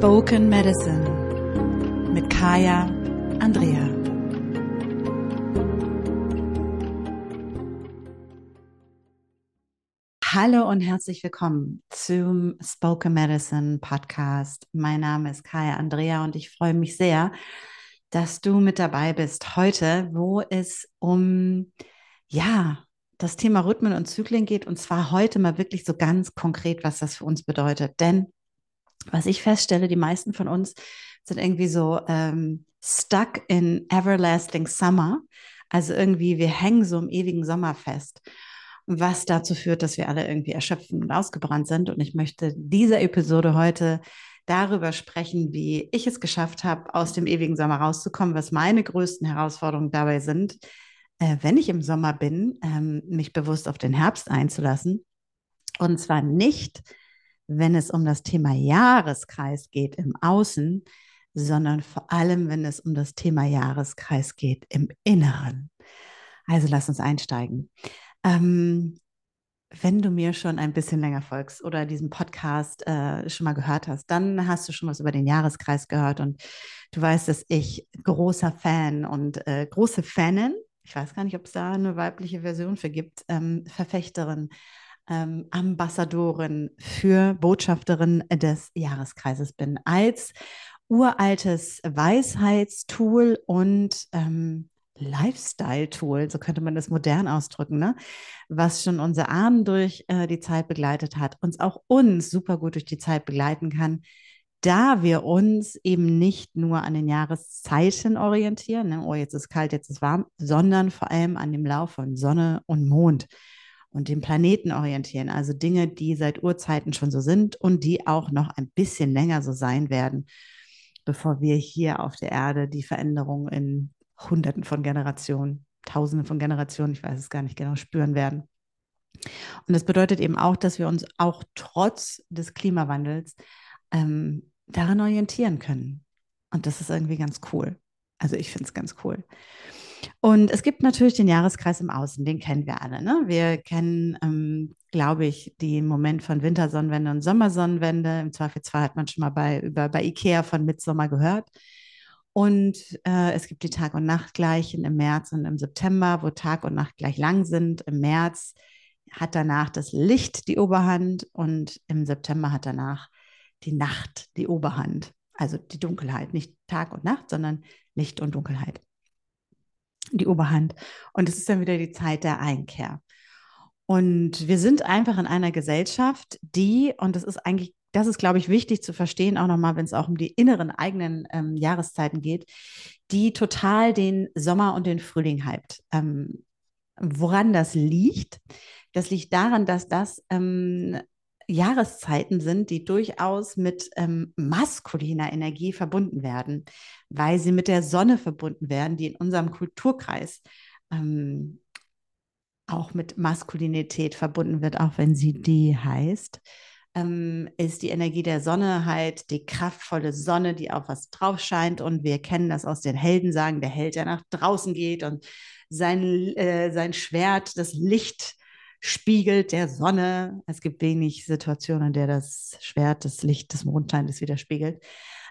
Spoken Medicine mit Kaya Andrea. Hallo und herzlich willkommen zum Spoken Medicine Podcast. Mein Name ist Kaya Andrea und ich freue mich sehr, dass du mit dabei bist heute, wo es um ja, das Thema Rhythmen und Zyklen geht und zwar heute mal wirklich so ganz konkret, was das für uns bedeutet. Denn was ich feststelle, die meisten von uns sind irgendwie so ähm, stuck in everlasting summer. Also irgendwie, wir hängen so im ewigen Sommer fest, was dazu führt, dass wir alle irgendwie erschöpfen und ausgebrannt sind. Und ich möchte dieser Episode heute darüber sprechen, wie ich es geschafft habe, aus dem ewigen Sommer rauszukommen, was meine größten Herausforderungen dabei sind, äh, wenn ich im Sommer bin, ähm, mich bewusst auf den Herbst einzulassen. Und zwar nicht, wenn es um das Thema Jahreskreis geht im Außen, sondern vor allem, wenn es um das Thema Jahreskreis geht im Inneren. Also lass uns einsteigen. Ähm, wenn du mir schon ein bisschen länger folgst oder diesen Podcast äh, schon mal gehört hast, dann hast du schon was über den Jahreskreis gehört und du weißt, dass ich großer Fan und äh, große Fanin, ich weiß gar nicht, ob es da eine weibliche Version für gibt, ähm, Verfechterin ähm, Ambassadorin für Botschafterin des Jahreskreises bin, als uraltes Weisheitstool und ähm, Lifestyle-Tool, so könnte man das modern ausdrücken, ne? was schon unsere Ahnen durch äh, die Zeit begleitet hat, uns auch uns super gut durch die Zeit begleiten kann, da wir uns eben nicht nur an den Jahreszeiten orientieren, ne? oh, jetzt ist kalt, jetzt ist warm, sondern vor allem an dem Lauf von Sonne und Mond und dem Planeten orientieren. Also Dinge, die seit Urzeiten schon so sind und die auch noch ein bisschen länger so sein werden, bevor wir hier auf der Erde die Veränderung in Hunderten von Generationen, Tausenden von Generationen, ich weiß es gar nicht genau, spüren werden. Und das bedeutet eben auch, dass wir uns auch trotz des Klimawandels ähm, daran orientieren können. Und das ist irgendwie ganz cool. Also ich finde es ganz cool. Und es gibt natürlich den Jahreskreis im Außen, den kennen wir alle. Ne? Wir kennen, ähm, glaube ich, den Moment von Wintersonnenwende und Sommersonnenwende. Im Zweifelsfall hat man schon mal bei, über, bei Ikea von Mitsommer gehört. Und äh, es gibt die Tag- und Nachtgleichen im März und im September, wo Tag und Nacht gleich lang sind. Im März hat danach das Licht die Oberhand und im September hat danach die Nacht die Oberhand. Also die Dunkelheit, nicht Tag und Nacht, sondern Licht und Dunkelheit die Oberhand. Und es ist dann wieder die Zeit der Einkehr. Und wir sind einfach in einer Gesellschaft, die, und das ist eigentlich, das ist, glaube ich, wichtig zu verstehen, auch nochmal, wenn es auch um die inneren eigenen ähm, Jahreszeiten geht, die total den Sommer und den Frühling hypt. Ähm, woran das liegt? Das liegt daran, dass das ähm, Jahreszeiten sind, die durchaus mit ähm, maskuliner Energie verbunden werden, weil sie mit der Sonne verbunden werden, die in unserem Kulturkreis ähm, auch mit Maskulinität verbunden wird, auch wenn sie die heißt. Ähm, ist die Energie der Sonne halt die kraftvolle Sonne, die auf was drauf scheint. Und wir kennen das aus den Heldensagen, der Held, der nach draußen geht und sein, äh, sein Schwert, das Licht spiegelt der Sonne. Es gibt wenig Situationen, in der das Schwert das Licht des Mondscheines widerspiegelt.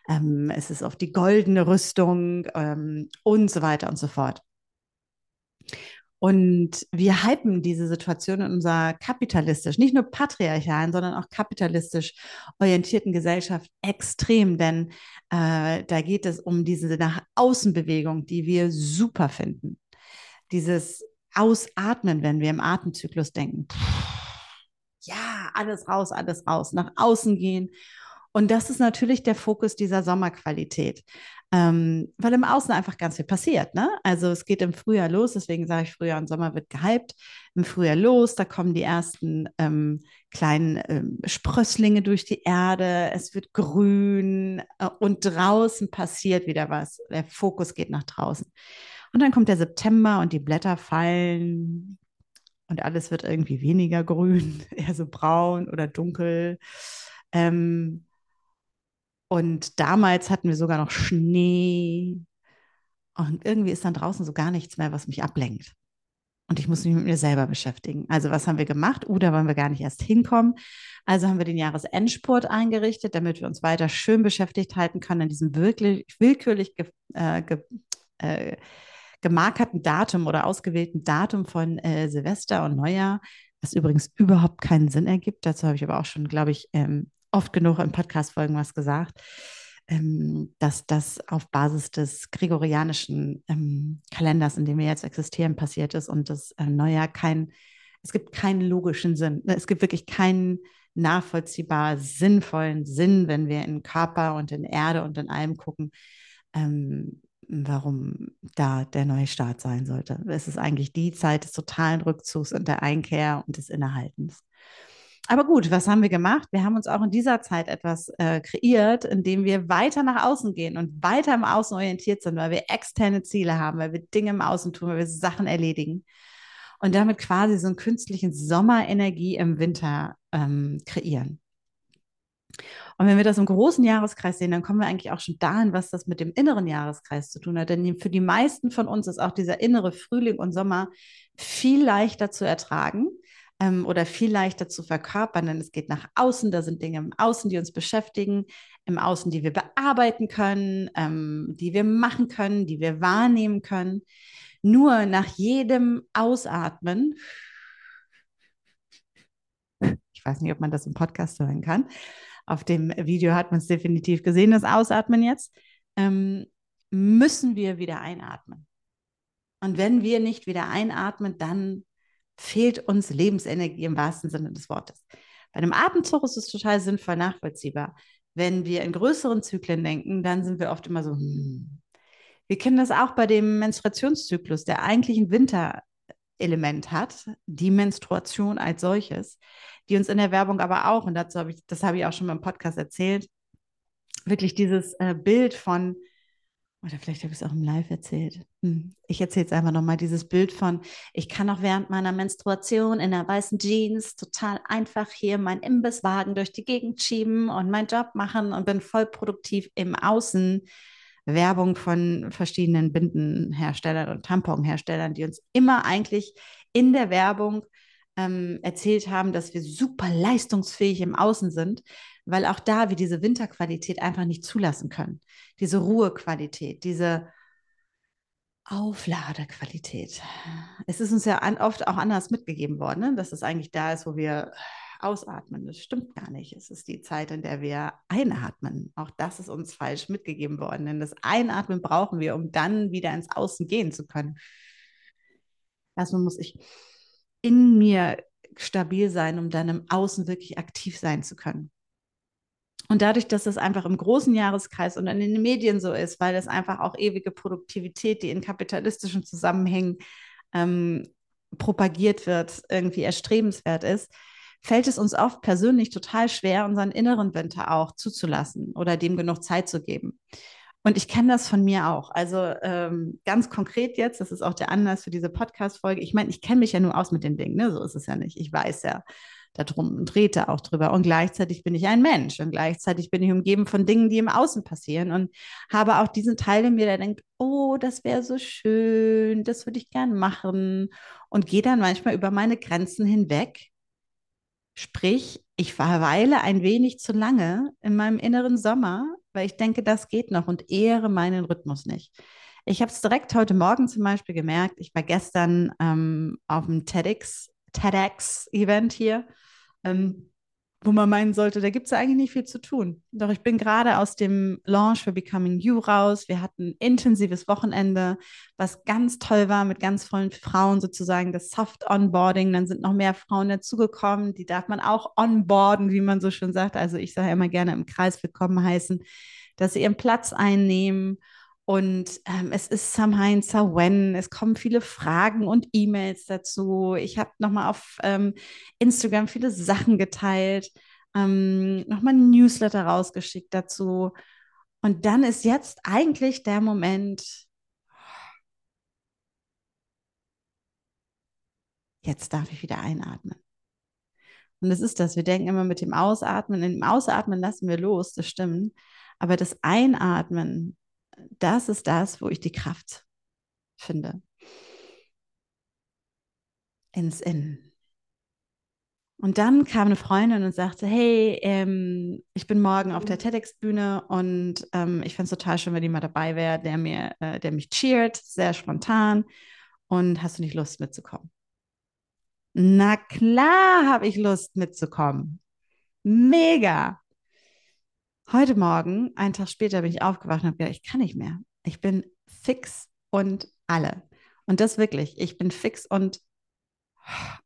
Ähm, es ist auf die goldene Rüstung ähm, und so weiter und so fort. Und wir hypen diese Situation in unserer kapitalistisch, nicht nur patriarchalen, sondern auch kapitalistisch orientierten Gesellschaft extrem, denn äh, da geht es um diese nach Außenbewegung, die wir super finden. Dieses Ausatmen, wenn wir im Atemzyklus denken. Ja, alles raus, alles raus, nach außen gehen. Und das ist natürlich der Fokus dieser Sommerqualität, ähm, weil im Außen einfach ganz viel passiert. Ne? Also es geht im Frühjahr los, deswegen sage ich, Frühjahr und Sommer wird gehypt. Im Frühjahr los, da kommen die ersten ähm, kleinen ähm, Sprösslinge durch die Erde, es wird grün äh, und draußen passiert wieder was. Der Fokus geht nach draußen. Und dann kommt der September und die Blätter fallen und alles wird irgendwie weniger grün, eher so braun oder dunkel. Ähm, und damals hatten wir sogar noch Schnee. Und irgendwie ist dann draußen so gar nichts mehr, was mich ablenkt. und ich muss mich mit mir selber beschäftigen. Also was haben wir gemacht? Uh, da wollen wir gar nicht erst hinkommen. Also haben wir den Jahresendspurt eingerichtet, damit wir uns weiter schön beschäftigt halten können an diesem wirklich willkürlich ge, äh, ge, äh, gemarkerten Datum oder ausgewählten Datum von äh, Silvester und Neujahr, was übrigens überhaupt keinen Sinn ergibt. Dazu habe ich aber auch schon, glaube ich, ähm, oft genug in Podcast-Folgen was gesagt ähm, dass das auf Basis des gregorianischen ähm, Kalenders, in dem wir jetzt existieren, passiert ist und das äh, Neujahr kein, es gibt keinen logischen Sinn. Es gibt wirklich keinen nachvollziehbar sinnvollen Sinn, wenn wir in Körper und in Erde und in allem gucken, ähm, warum da der neue Start sein sollte. Es ist eigentlich die Zeit des totalen Rückzugs und der Einkehr und des Innehaltens. Aber gut, was haben wir gemacht? Wir haben uns auch in dieser Zeit etwas äh, kreiert, indem wir weiter nach außen gehen und weiter im Außen orientiert sind, weil wir externe Ziele haben, weil wir Dinge im Außen tun, weil wir Sachen erledigen und damit quasi so einen künstlichen Sommerenergie im Winter ähm, kreieren. Und wenn wir das im großen Jahreskreis sehen, dann kommen wir eigentlich auch schon dahin, was das mit dem inneren Jahreskreis zu tun hat. Denn für die meisten von uns ist auch dieser innere Frühling und Sommer viel leichter zu ertragen, ähm, oder viel leichter zu verkörpern, denn es geht nach außen, da sind Dinge im Außen, die uns beschäftigen, im Außen, die wir bearbeiten können, ähm, die wir machen können, die wir wahrnehmen können. Nur nach jedem Ausatmen, ich weiß nicht, ob man das im Podcast hören kann, auf dem Video hat man es definitiv gesehen, das Ausatmen jetzt, ähm, müssen wir wieder einatmen. Und wenn wir nicht wieder einatmen, dann fehlt uns Lebensenergie im wahrsten Sinne des Wortes. Bei einem Atemzug ist es total sinnvoll nachvollziehbar. Wenn wir in größeren Zyklen denken, dann sind wir oft immer so, hm. Wir kennen das auch bei dem Menstruationszyklus, der eigentlich ein Winterelement hat, die Menstruation als solches, die uns in der Werbung aber auch, und dazu habe ich, das habe ich auch schon mal im Podcast erzählt, wirklich dieses äh, Bild von oder vielleicht habe ich es auch im Live erzählt. Hm. Ich erzähle es einfach nochmal, dieses Bild von, ich kann auch während meiner Menstruation in der weißen Jeans total einfach hier meinen Imbisswagen durch die Gegend schieben und meinen Job machen und bin voll produktiv im Außen. Werbung von verschiedenen Bindenherstellern und Tamponherstellern, die uns immer eigentlich in der Werbung ähm, erzählt haben, dass wir super leistungsfähig im Außen sind, weil auch da wir diese Winterqualität einfach nicht zulassen können. Diese Ruhequalität, diese Aufladequalität. Es ist uns ja oft auch anders mitgegeben worden, ne? dass es eigentlich da ist, wo wir ausatmen. Das stimmt gar nicht. Es ist die Zeit, in der wir einatmen. Auch das ist uns falsch mitgegeben worden, denn das Einatmen brauchen wir, um dann wieder ins Außen gehen zu können. Erstmal muss ich in mir stabil sein, um dann im Außen wirklich aktiv sein zu können. Und dadurch, dass es einfach im großen Jahreskreis und in den Medien so ist, weil es einfach auch ewige Produktivität, die in kapitalistischen Zusammenhängen ähm, propagiert wird, irgendwie erstrebenswert ist, fällt es uns oft persönlich total schwer, unseren inneren Winter auch zuzulassen oder dem genug Zeit zu geben. Und ich kenne das von mir auch. Also ähm, ganz konkret jetzt, das ist auch der Anlass für diese Podcast-Folge. Ich meine, ich kenne mich ja nur aus mit den Dingen, ne? so ist es ja nicht. Ich weiß ja, darum und rede auch drüber. Und gleichzeitig bin ich ein Mensch und gleichzeitig bin ich umgeben von Dingen, die im Außen passieren und habe auch diesen Teil in mir, der denkt, oh, das wäre so schön, das würde ich gern machen und gehe dann manchmal über meine Grenzen hinweg. Sprich, ich verweile ein wenig zu lange in meinem inneren Sommer, weil ich denke, das geht noch und ehre meinen Rhythmus nicht. Ich habe es direkt heute Morgen zum Beispiel gemerkt. Ich war gestern ähm, auf dem TEDx TEDx-Event hier, ähm, wo man meinen sollte, da gibt es eigentlich nicht viel zu tun. Doch ich bin gerade aus dem Launch für Becoming You raus. Wir hatten ein intensives Wochenende, was ganz toll war mit ganz vollen Frauen sozusagen, das Soft Onboarding. Dann sind noch mehr Frauen dazugekommen, die darf man auch onboarden, wie man so schön sagt. Also ich sage immer gerne im Kreis willkommen heißen, dass sie ihren Platz einnehmen und ähm, es ist Samhain Sawen, es kommen viele Fragen und E-Mails dazu. Ich habe nochmal auf ähm, Instagram viele Sachen geteilt, ähm, nochmal ein Newsletter rausgeschickt dazu. Und dann ist jetzt eigentlich der Moment, jetzt darf ich wieder einatmen. Und das ist das. Wir denken immer mit dem Ausatmen, dem Ausatmen lassen wir los, das stimmt. Aber das Einatmen das ist das, wo ich die Kraft finde. ins Innen. Und dann kam eine Freundin und sagte, hey, ähm, ich bin morgen auf der mhm. TEDx-Bühne und ähm, ich fände es total schön, wenn jemand dabei wäre, der mir, äh, der mich cheert, sehr spontan. Und hast du nicht Lust mitzukommen? Na klar habe ich Lust mitzukommen. Mega. Heute Morgen, einen Tag später, bin ich aufgewacht und habe gedacht, ich kann nicht mehr. Ich bin fix und alle. Und das wirklich, ich bin fix und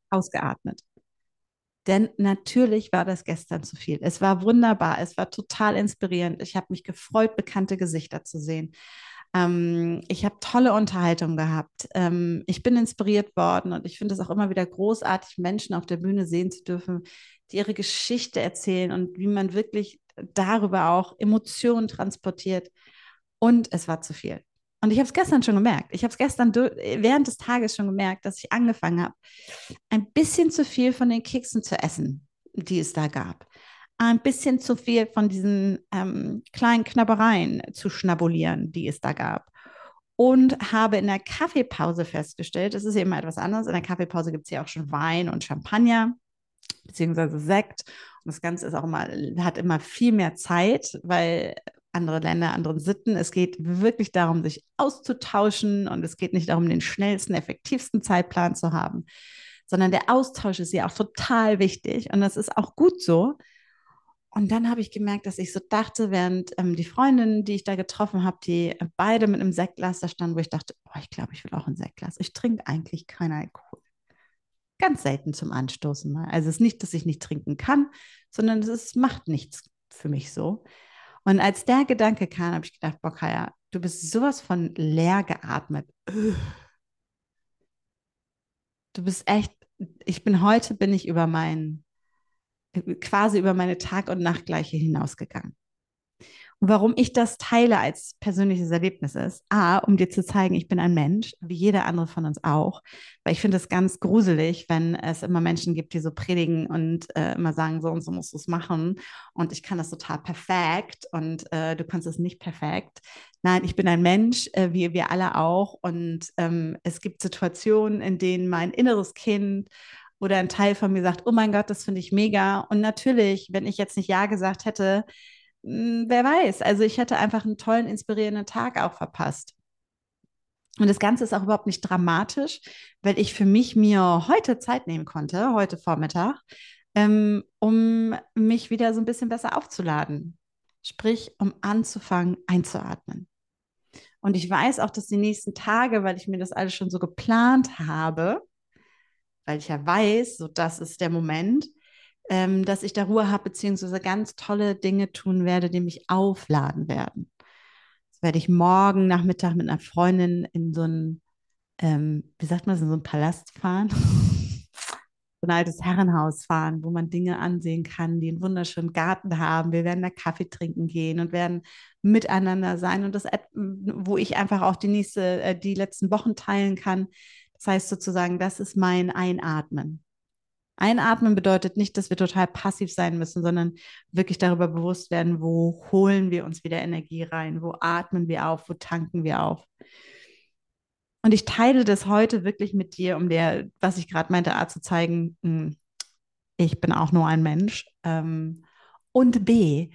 ausgeatmet. Denn natürlich war das gestern zu viel. Es war wunderbar, es war total inspirierend. Ich habe mich gefreut, bekannte Gesichter zu sehen. Ähm, ich habe tolle Unterhaltung gehabt. Ähm, ich bin inspiriert worden und ich finde es auch immer wieder großartig, Menschen auf der Bühne sehen zu dürfen, die ihre Geschichte erzählen und wie man wirklich darüber auch Emotionen transportiert. Und es war zu viel. Und ich habe es gestern schon gemerkt. Ich habe es gestern während des Tages schon gemerkt, dass ich angefangen habe, ein bisschen zu viel von den Keksen zu essen, die es da gab. Ein bisschen zu viel von diesen ähm, kleinen Knabbereien zu schnabulieren, die es da gab. Und habe in der Kaffeepause festgestellt, es ist eben etwas anderes. In der Kaffeepause gibt es ja auch schon Wein und Champagner, beziehungsweise Sekt. Und das Ganze ist auch immer, hat immer viel mehr Zeit, weil andere Länder, anderen Sitten. Es geht wirklich darum, sich auszutauschen und es geht nicht darum, den schnellsten, effektivsten Zeitplan zu haben, sondern der Austausch ist ja auch total wichtig und das ist auch gut so. Und dann habe ich gemerkt, dass ich so dachte, während ähm, die Freundinnen, die ich da getroffen habe, die beide mit einem Sektglas da standen, wo ich dachte, oh, ich glaube, ich will auch ein Sektglas. Ich trinke eigentlich keinen Alkohol. Ganz selten zum Anstoßen mal. Also es ist nicht, dass ich nicht trinken kann, sondern es ist, macht nichts für mich so. Und als der Gedanke kam, habe ich gedacht, boah, Kaya, du bist sowas von leer geatmet. Du bist echt, ich bin heute, bin ich über mein, quasi über meine Tag- und Nachtgleiche hinausgegangen. Warum ich das teile als persönliches Erlebnis ist, A, um dir zu zeigen, ich bin ein Mensch, wie jeder andere von uns auch. Weil ich finde es ganz gruselig, wenn es immer Menschen gibt, die so predigen und äh, immer sagen, so und so musst du es machen. Und ich kann das total perfekt und äh, du kannst es nicht perfekt. Nein, ich bin ein Mensch, äh, wie wir alle auch. Und ähm, es gibt Situationen, in denen mein inneres Kind oder ein Teil von mir sagt, oh mein Gott, das finde ich mega. Und natürlich, wenn ich jetzt nicht Ja gesagt hätte, wer weiß. Also ich hätte einfach einen tollen, inspirierenden Tag auch verpasst. Und das Ganze ist auch überhaupt nicht dramatisch, weil ich für mich mir heute Zeit nehmen konnte, heute Vormittag, ähm, um mich wieder so ein bisschen besser aufzuladen. Sprich, um anzufangen, einzuatmen. Und ich weiß auch, dass die nächsten Tage, weil ich mir das alles schon so geplant habe, weil ich ja weiß, so das ist der Moment, ähm, dass ich da Ruhe habe, beziehungsweise ganz tolle Dinge tun werde, die mich aufladen werden. Das werde ich morgen Nachmittag mit einer Freundin in so ein, ähm, wie sagt man, in so ein Palast fahren. so ein altes Herrenhaus fahren, wo man Dinge ansehen kann, die einen wunderschönen Garten haben. Wir werden da Kaffee trinken gehen und werden miteinander sein und das, wo ich einfach auch die nächste, äh, die letzten Wochen teilen kann. Das heißt sozusagen, das ist mein Einatmen. Einatmen bedeutet nicht, dass wir total passiv sein müssen, sondern wirklich darüber bewusst werden, wo holen wir uns wieder Energie rein, wo atmen wir auf, wo tanken wir auf. Und ich teile das heute wirklich mit dir, um dir, was ich gerade meinte, A zu zeigen, hm, ich bin auch nur ein Mensch. Ähm, und B,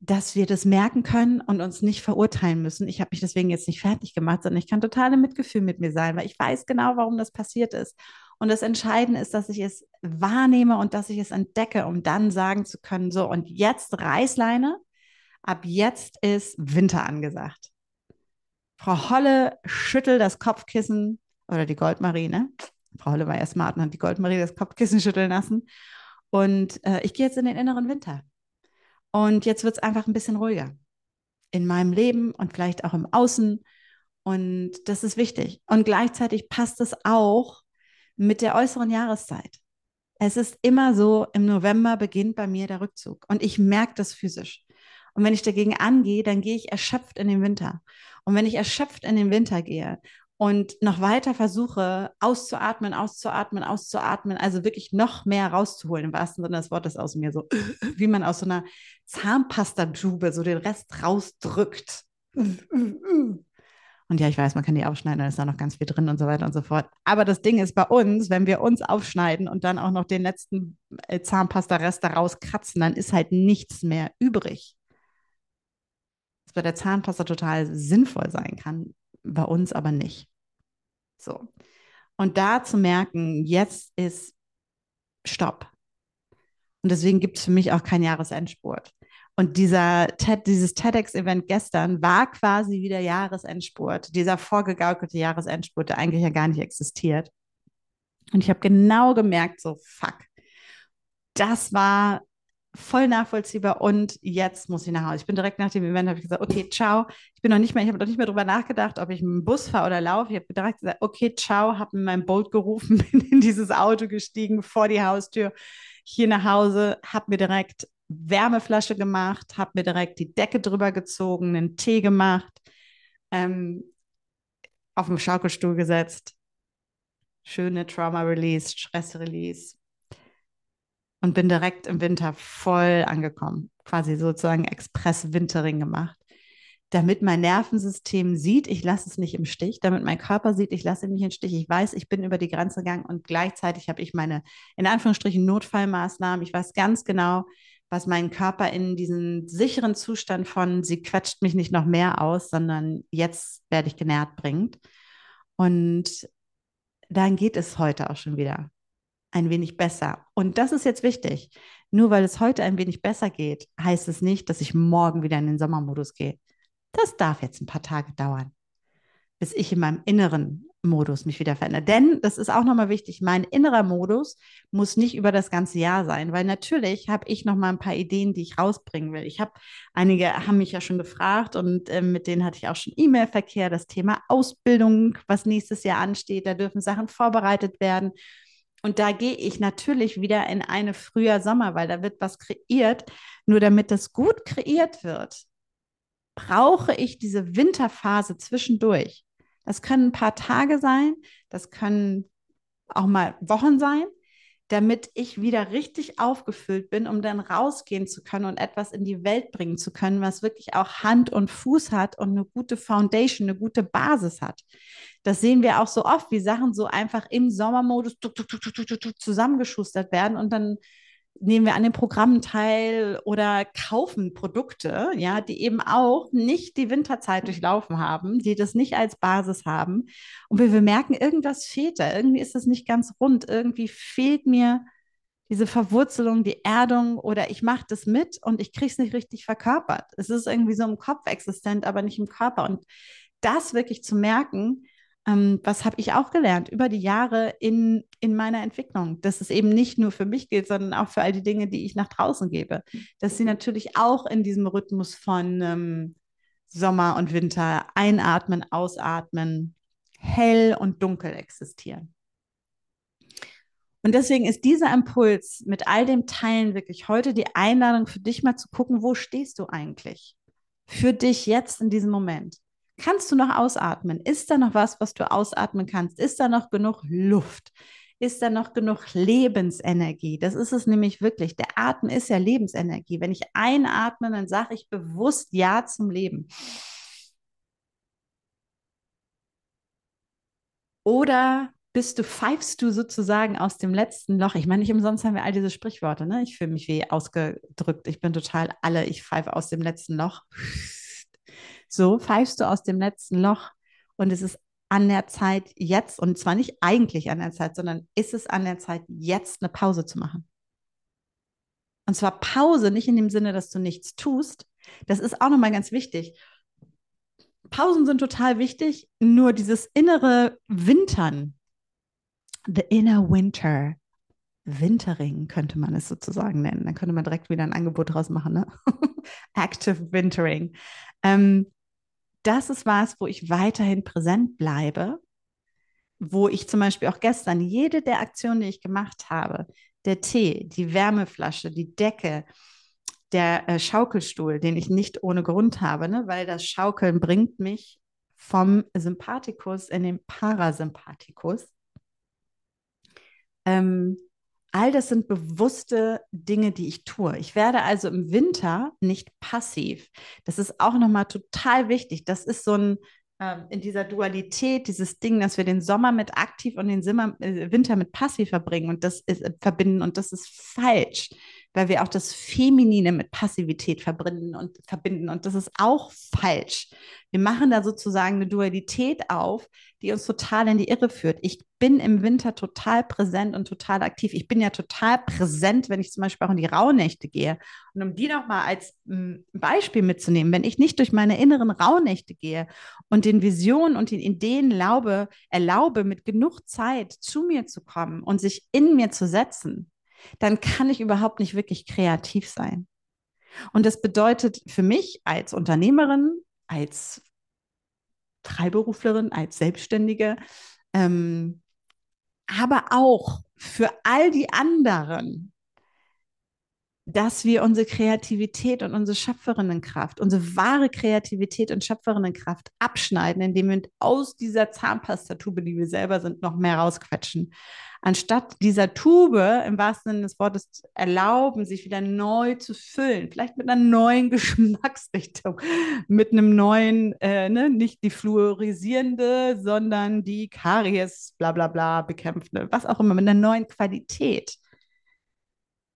dass wir das merken können und uns nicht verurteilen müssen. Ich habe mich deswegen jetzt nicht fertig gemacht, sondern ich kann total im Mitgefühl mit mir sein, weil ich weiß genau, warum das passiert ist. Und das Entscheidende ist, dass ich es wahrnehme und dass ich es entdecke, um dann sagen zu können, so und jetzt Reißleine, ab jetzt ist Winter angesagt. Frau Holle schüttelt das Kopfkissen oder die Goldmarie, ne? Frau Holle war ja smart und hat die Goldmarie das Kopfkissen schütteln lassen. Und äh, ich gehe jetzt in den inneren Winter. Und jetzt wird es einfach ein bisschen ruhiger in meinem Leben und vielleicht auch im Außen. Und das ist wichtig. Und gleichzeitig passt es auch mit der äußeren Jahreszeit. Es ist immer so, im November beginnt bei mir der Rückzug und ich merke das physisch. Und wenn ich dagegen angehe, dann gehe ich erschöpft in den Winter. Und wenn ich erschöpft in den Winter gehe und noch weiter versuche, auszuatmen, auszuatmen, auszuatmen, also wirklich noch mehr rauszuholen, im wahrsten Sinne des Wortes aus mir, so wie man aus so einer Zahnpastatube so den Rest rausdrückt. Und ja, ich weiß, man kann die aufschneiden, dann ist da noch ganz viel drin und so weiter und so fort. Aber das Ding ist bei uns, wenn wir uns aufschneiden und dann auch noch den letzten äh, Zahnpasta-Rest da rauskratzen, dann ist halt nichts mehr übrig. Was bei der Zahnpasta total sinnvoll sein kann, bei uns aber nicht. So. Und da zu merken, jetzt ist Stopp. Und deswegen gibt es für mich auch keinen Jahresendspurt. Und dieser TED, dieses TEDx-Event gestern war quasi wie der Jahresendspurt, dieser vorgegaukelte Jahresendspurt, der eigentlich ja gar nicht existiert. Und ich habe genau gemerkt, so, fuck, das war voll nachvollziehbar und jetzt muss ich nach Hause. Ich bin direkt nach dem Event, habe ich gesagt, okay, ciao. Ich bin noch nicht mehr, ich habe noch nicht mehr darüber nachgedacht, ob ich mit dem Bus fahre oder laufe. Ich habe direkt gesagt, okay, ciao, habe in mein Boot gerufen, bin in dieses Auto gestiegen, vor die Haustür, hier nach Hause, habe mir direkt Wärmeflasche gemacht, habe mir direkt die Decke drüber gezogen, einen Tee gemacht, ähm, auf dem Schaukelstuhl gesetzt, schöne Trauma Release, Stress Release, und bin direkt im Winter voll angekommen, quasi sozusagen Express-Wintering gemacht, damit mein Nervensystem sieht, ich lasse es nicht im Stich, damit mein Körper sieht, ich lasse ihn nicht im Stich. Ich weiß, ich bin über die Grenze gegangen und gleichzeitig habe ich meine, in Anführungsstrichen, Notfallmaßnahmen. Ich weiß ganz genau, was meinen Körper in diesen sicheren Zustand von, sie quetscht mich nicht noch mehr aus, sondern jetzt werde ich genährt bringt. Und dann geht es heute auch schon wieder ein wenig besser. Und das ist jetzt wichtig. Nur weil es heute ein wenig besser geht, heißt es nicht, dass ich morgen wieder in den Sommermodus gehe. Das darf jetzt ein paar Tage dauern, bis ich in meinem inneren Modus mich wieder verändere. Denn das ist auch nochmal wichtig, mein innerer Modus muss nicht über das ganze Jahr sein, weil natürlich habe ich nochmal ein paar Ideen, die ich rausbringen will. Ich habe, einige haben mich ja schon gefragt und äh, mit denen hatte ich auch schon E-Mail-Verkehr, das Thema Ausbildung, was nächstes Jahr ansteht, da dürfen Sachen vorbereitet werden. Und da gehe ich natürlich wieder in eine früher Sommer, weil da wird was kreiert. Nur damit das gut kreiert wird, brauche ich diese Winterphase zwischendurch. Das können ein paar Tage sein, das können auch mal Wochen sein damit ich wieder richtig aufgefüllt bin, um dann rausgehen zu können und etwas in die Welt bringen zu können, was wirklich auch Hand und Fuß hat und eine gute Foundation, eine gute Basis hat. Das sehen wir auch so oft, wie Sachen so einfach im Sommermodus zusammengeschustert werden und dann nehmen wir an den Programmen teil oder kaufen Produkte, ja, die eben auch nicht die Winterzeit durchlaufen haben, die das nicht als Basis haben. Und wir, wir merken, irgendwas fehlt da, irgendwie ist das nicht ganz rund, irgendwie fehlt mir diese Verwurzelung, die Erdung oder ich mache das mit und ich kriege es nicht richtig verkörpert. Es ist irgendwie so im Kopf existent, aber nicht im Körper. Und das wirklich zu merken, ähm, was habe ich auch gelernt über die Jahre in, in meiner Entwicklung, dass es eben nicht nur für mich gilt, sondern auch für all die Dinge, die ich nach draußen gebe. Dass sie natürlich auch in diesem Rhythmus von ähm, Sommer und Winter einatmen, ausatmen, hell und dunkel existieren. Und deswegen ist dieser Impuls mit all dem Teilen wirklich heute die Einladung für dich mal zu gucken, wo stehst du eigentlich? Für dich jetzt in diesem Moment. Kannst du noch ausatmen? Ist da noch was, was du ausatmen kannst? Ist da noch genug Luft? Ist da noch genug Lebensenergie? Das ist es nämlich wirklich. Der Atem ist ja Lebensenergie. Wenn ich einatme, dann sage ich bewusst Ja zum Leben. Oder bist du, pfeifst du sozusagen aus dem letzten Loch? Ich meine, nicht umsonst haben wir all diese Sprichworte, ne? Ich fühle mich wie ausgedrückt. Ich bin total alle, ich pfeife aus dem letzten Loch. So pfeifst du aus dem letzten Loch und es ist an der Zeit jetzt, und zwar nicht eigentlich an der Zeit, sondern ist es an der Zeit, jetzt eine Pause zu machen. Und zwar Pause nicht in dem Sinne, dass du nichts tust. Das ist auch nochmal ganz wichtig. Pausen sind total wichtig, nur dieses innere Wintern, the inner winter, Wintering könnte man es sozusagen nennen. Dann könnte man direkt wieder ein Angebot draus machen, ne? Active Wintering. Ähm, das ist was, wo ich weiterhin präsent bleibe, wo ich zum Beispiel auch gestern jede der Aktionen, die ich gemacht habe, der Tee, die Wärmeflasche, die Decke, der äh, Schaukelstuhl, den ich nicht ohne Grund habe, ne? weil das Schaukeln bringt mich vom Sympathikus in den Parasympathikus. Ähm, All das sind bewusste Dinge, die ich tue. Ich werde also im Winter nicht passiv. Das ist auch nochmal total wichtig. Das ist so ein ähm, in dieser Dualität, dieses Ding, dass wir den Sommer mit aktiv und den äh, Winter mit passiv verbringen und das ist, äh, verbinden und das ist falsch, weil wir auch das Feminine mit Passivität verbinden und verbinden und das ist auch falsch. Wir machen da sozusagen eine Dualität auf, die uns total in die Irre führt. Ich bin im Winter total präsent und total aktiv. Ich bin ja total präsent, wenn ich zum Beispiel auch in die Rauhnächte gehe. Und um die nochmal als hm, Beispiel mitzunehmen, wenn ich nicht durch meine inneren Rauhnächte gehe und den Visionen und den Ideen erlaube, erlaube, mit genug Zeit zu mir zu kommen und sich in mir zu setzen, dann kann ich überhaupt nicht wirklich kreativ sein. Und das bedeutet für mich als Unternehmerin, als Freiberuflerin, als Selbstständige, ähm, aber auch für all die anderen, dass wir unsere Kreativität und unsere Schöpferinnenkraft, unsere wahre Kreativität und Schöpferinnenkraft abschneiden, indem wir aus dieser Zahnpastatube, die wir selber sind, noch mehr rausquetschen. Anstatt dieser Tube im wahrsten Sinne des Wortes erlauben, sich wieder neu zu füllen, vielleicht mit einer neuen Geschmacksrichtung, mit einem neuen, äh, ne, nicht die fluorisierende, sondern die Karies, bla bla bla, bekämpfende, was auch immer, mit einer neuen Qualität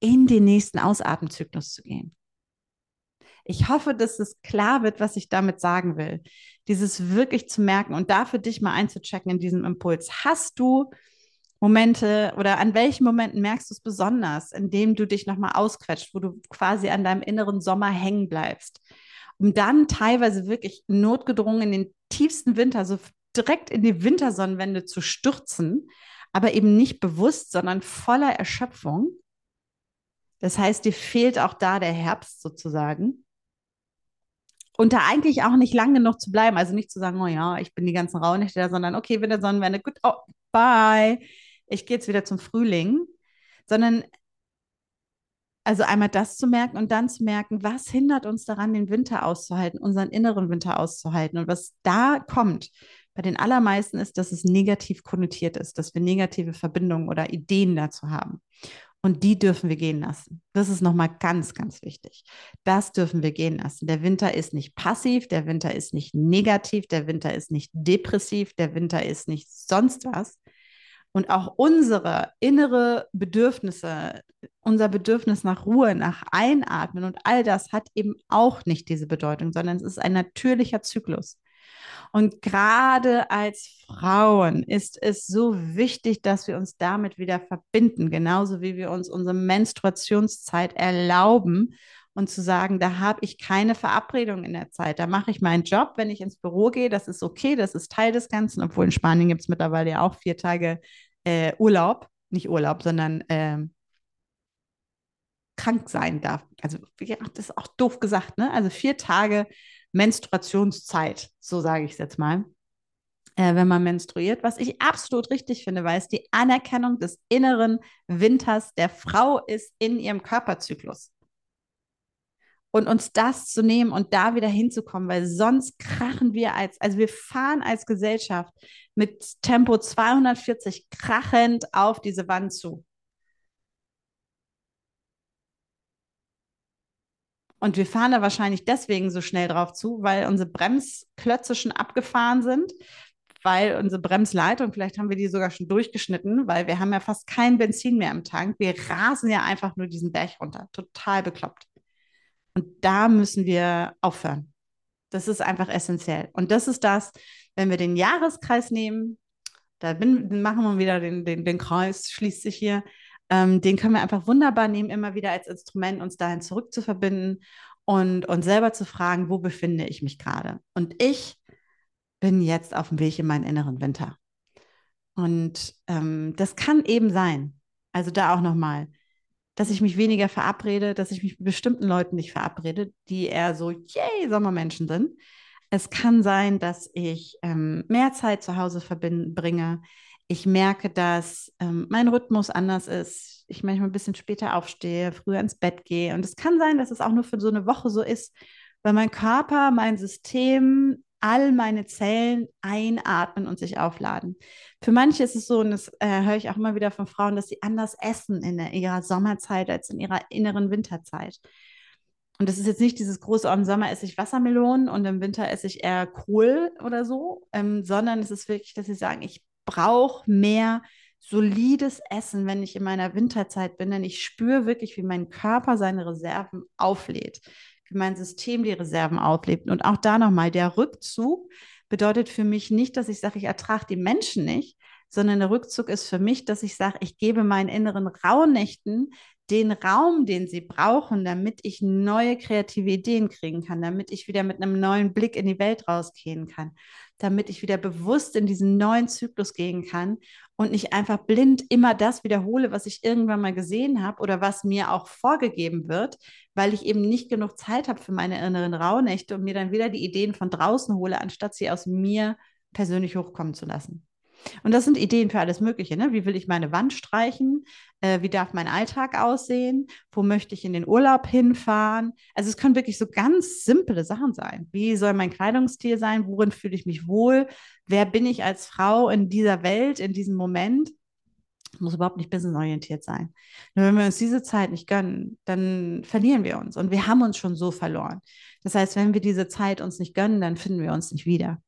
in den nächsten Ausatmenzyklus zu gehen. Ich hoffe, dass es klar wird, was ich damit sagen will. Dieses wirklich zu merken und da für dich mal einzuchecken in diesem Impuls. Hast du Momente oder an welchen Momenten merkst du es besonders, indem du dich nochmal ausquetscht, wo du quasi an deinem inneren Sommer hängen bleibst, um dann teilweise wirklich notgedrungen in den tiefsten Winter, so direkt in die Wintersonnenwende zu stürzen, aber eben nicht bewusst, sondern voller Erschöpfung. Das heißt, dir fehlt auch da der Herbst sozusagen. Und da eigentlich auch nicht lang genug zu bleiben, also nicht zu sagen, oh ja, ich bin die ganzen Rauhnächte da, sondern okay, Wintersonnenwende, gut, oh, bye ich gehe jetzt wieder zum Frühling, sondern also einmal das zu merken und dann zu merken, was hindert uns daran, den Winter auszuhalten, unseren inneren Winter auszuhalten. Und was da kommt bei den allermeisten ist, dass es negativ konnotiert ist, dass wir negative Verbindungen oder Ideen dazu haben. Und die dürfen wir gehen lassen. Das ist nochmal ganz, ganz wichtig. Das dürfen wir gehen lassen. Der Winter ist nicht passiv, der Winter ist nicht negativ, der Winter ist nicht depressiv, der Winter ist nicht sonst was, und auch unsere innere Bedürfnisse, unser Bedürfnis nach Ruhe, nach Einatmen und all das hat eben auch nicht diese Bedeutung, sondern es ist ein natürlicher Zyklus. Und gerade als Frauen ist es so wichtig, dass wir uns damit wieder verbinden, genauso wie wir uns unsere Menstruationszeit erlauben und zu sagen, da habe ich keine Verabredung in der Zeit. Da mache ich meinen Job, wenn ich ins Büro gehe. Das ist okay, das ist Teil des Ganzen, obwohl in Spanien gibt es mittlerweile ja auch vier Tage äh, Urlaub, nicht Urlaub, sondern äh, krank sein darf. Also das ist auch doof gesagt, ne? Also vier Tage Menstruationszeit, so sage ich es jetzt mal. Äh, wenn man menstruiert, was ich absolut richtig finde, weil es die Anerkennung des inneren Winters der Frau ist in ihrem Körperzyklus und uns das zu nehmen und da wieder hinzukommen, weil sonst krachen wir als, also wir fahren als Gesellschaft mit Tempo 240 krachend auf diese Wand zu. Und wir fahren da wahrscheinlich deswegen so schnell drauf zu, weil unsere Bremsklötze schon abgefahren sind, weil unsere Bremsleitung, vielleicht haben wir die sogar schon durchgeschnitten, weil wir haben ja fast kein Benzin mehr im Tank. Wir rasen ja einfach nur diesen Berg runter. Total bekloppt. Und da müssen wir aufhören. Das ist einfach essentiell. Und das ist das, wenn wir den Jahreskreis nehmen, da bin, machen wir wieder den, den, den Kreis, schließt sich hier. Ähm, den können wir einfach wunderbar nehmen, immer wieder als Instrument, uns dahin zurückzuverbinden und uns selber zu fragen, wo befinde ich mich gerade? Und ich bin jetzt auf dem Weg in meinen inneren Winter. Und ähm, das kann eben sein. Also da auch nochmal, dass ich mich weniger verabrede, dass ich mich mit bestimmten Leuten nicht verabrede, die eher so, yay, Sommermenschen sind. Es kann sein, dass ich ähm, mehr Zeit zu Hause verbringe. Ich merke, dass ähm, mein Rhythmus anders ist. Ich manchmal ein bisschen später aufstehe, früher ins Bett gehe. Und es kann sein, dass es auch nur für so eine Woche so ist, weil mein Körper, mein System all meine Zellen einatmen und sich aufladen. Für manche ist es so, und das äh, höre ich auch immer wieder von Frauen, dass sie anders essen in der, ihrer Sommerzeit als in ihrer inneren Winterzeit. Und das ist jetzt nicht dieses große, im Sommer esse ich Wassermelonen und im Winter esse ich eher Kohl oder so, ähm, sondern es ist wirklich, dass sie sagen, ich brauche mehr solides Essen, wenn ich in meiner Winterzeit bin, denn ich spüre wirklich, wie mein Körper seine Reserven auflädt, wie mein System die Reserven auflädt. Und auch da nochmal, der Rückzug bedeutet für mich nicht, dass ich sage, ich ertrage die Menschen nicht, sondern der Rückzug ist für mich, dass ich sage, ich gebe meinen inneren Rauhnächten den Raum, den sie brauchen, damit ich neue kreative Ideen kriegen kann, damit ich wieder mit einem neuen Blick in die Welt rausgehen kann, damit ich wieder bewusst in diesen neuen Zyklus gehen kann und nicht einfach blind immer das wiederhole, was ich irgendwann mal gesehen habe oder was mir auch vorgegeben wird, weil ich eben nicht genug Zeit habe für meine inneren Rauhnächte und mir dann wieder die Ideen von draußen hole, anstatt sie aus mir persönlich hochkommen zu lassen. Und das sind Ideen für alles Mögliche. Ne? Wie will ich meine Wand streichen? Äh, wie darf mein Alltag aussehen? Wo möchte ich in den Urlaub hinfahren? Also es können wirklich so ganz simple Sachen sein. Wie soll mein Kleidungsstil sein? Worin fühle ich mich wohl? Wer bin ich als Frau in dieser Welt, in diesem Moment? muss überhaupt nicht businessorientiert sein. Nur wenn wir uns diese Zeit nicht gönnen, dann verlieren wir uns. Und wir haben uns schon so verloren. Das heißt, wenn wir diese Zeit uns nicht gönnen, dann finden wir uns nicht wieder.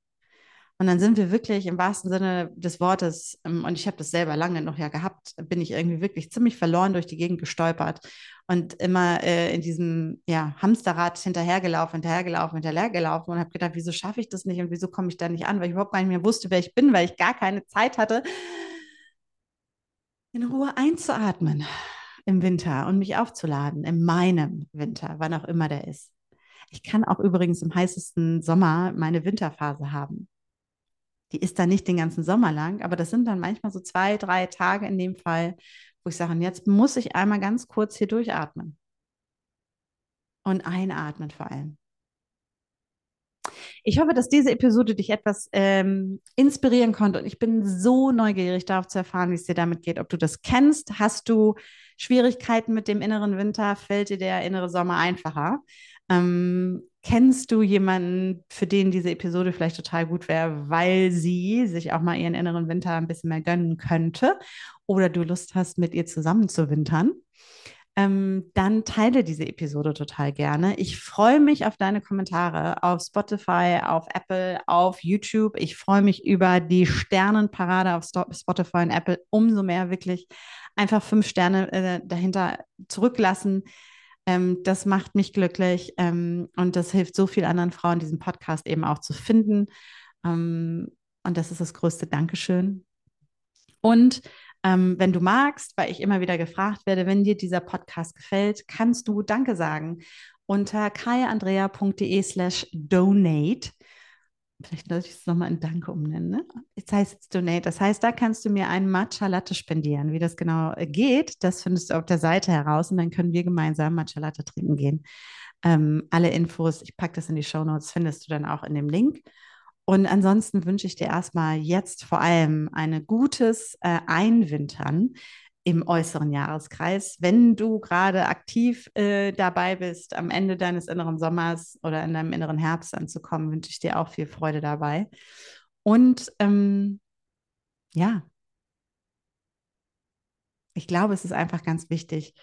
Und dann sind wir wirklich im wahrsten Sinne des Wortes, ähm, und ich habe das selber lange noch ja gehabt, bin ich irgendwie wirklich ziemlich verloren durch die Gegend gestolpert und immer äh, in diesem ja, Hamsterrad hinterhergelaufen, hinterhergelaufen, hinterhergelaufen und habe gedacht, wieso schaffe ich das nicht und wieso komme ich da nicht an, weil ich überhaupt gar nicht mehr wusste, wer ich bin, weil ich gar keine Zeit hatte, in Ruhe einzuatmen im Winter und mich aufzuladen, in meinem Winter, wann auch immer der ist. Ich kann auch übrigens im heißesten Sommer meine Winterphase haben die ist dann nicht den ganzen Sommer lang, aber das sind dann manchmal so zwei, drei Tage in dem Fall, wo ich sage, und jetzt muss ich einmal ganz kurz hier durchatmen. Und einatmen vor allem. Ich hoffe, dass diese Episode dich etwas ähm, inspirieren konnte und ich bin so neugierig darauf zu erfahren, wie es dir damit geht. Ob du das kennst, hast du Schwierigkeiten mit dem inneren Winter, fällt dir der innere Sommer einfacher? Ähm, kennst du jemanden, für den diese Episode vielleicht total gut wäre, weil sie sich auch mal ihren inneren Winter ein bisschen mehr gönnen könnte oder du Lust hast, mit ihr zusammen zu wintern? Ähm, dann teile diese Episode total gerne. Ich freue mich auf deine Kommentare auf Spotify, auf Apple, auf YouTube. Ich freue mich über die Sternenparade auf Spotify und Apple. Umso mehr wirklich einfach fünf Sterne äh, dahinter zurücklassen ähm, das macht mich glücklich ähm, und das hilft so vielen anderen Frauen, diesen Podcast eben auch zu finden. Ähm, und das ist das größte Dankeschön. Und ähm, wenn du magst, weil ich immer wieder gefragt werde, wenn dir dieser Podcast gefällt, kannst du Danke sagen unter kayaandrea.de slash donate vielleicht sollte ich es nochmal in Danke umnennen. Ne? Jetzt heißt es Donate. Das heißt, da kannst du mir einen Matcha Latte spendieren. Wie das genau äh, geht, das findest du auf der Seite heraus und dann können wir gemeinsam Matcha Latte trinken gehen. Ähm, alle Infos, ich packe das in die Show Notes, findest du dann auch in dem Link. Und ansonsten wünsche ich dir erstmal jetzt vor allem ein gutes äh, Einwintern im äußeren Jahreskreis. Wenn du gerade aktiv äh, dabei bist, am Ende deines inneren Sommers oder in deinem inneren Herbst anzukommen, wünsche ich dir auch viel Freude dabei. Und ähm, ja, ich glaube, es ist einfach ganz wichtig,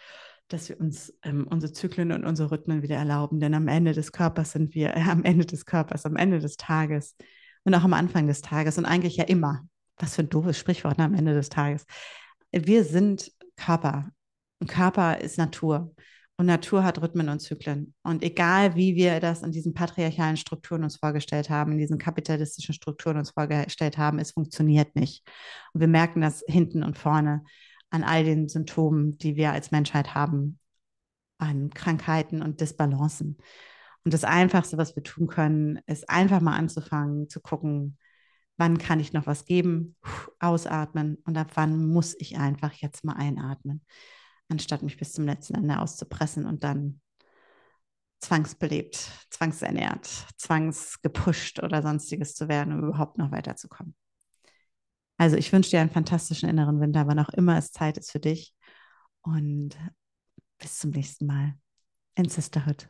dass wir uns ähm, unsere Zyklen und unsere Rhythmen wieder erlauben, denn am Ende des Körpers sind wir, äh, am Ende des Körpers, am Ende des Tages und auch am Anfang des Tages und eigentlich ja immer. Was für ein doofes Sprichwort ne, am Ende des Tages wir sind Körper. Und Körper ist Natur. Und Natur hat Rhythmen und Zyklen. Und egal, wie wir das in diesen patriarchalen Strukturen uns vorgestellt haben, in diesen kapitalistischen Strukturen uns vorgestellt haben, es funktioniert nicht. Und wir merken das hinten und vorne an all den Symptomen, die wir als Menschheit haben, an Krankheiten und Disbalancen. Und das Einfachste, was wir tun können, ist einfach mal anzufangen, zu gucken, wann kann ich noch was geben, ausatmen und ab wann muss ich einfach jetzt mal einatmen, anstatt mich bis zum letzten Ende auszupressen und dann zwangsbelebt, zwangsernährt, zwangsgepusht oder sonstiges zu werden, um überhaupt noch weiterzukommen. Also ich wünsche dir einen fantastischen inneren Winter, wann auch immer es Zeit ist für dich. Und bis zum nächsten Mal in Sisterhood.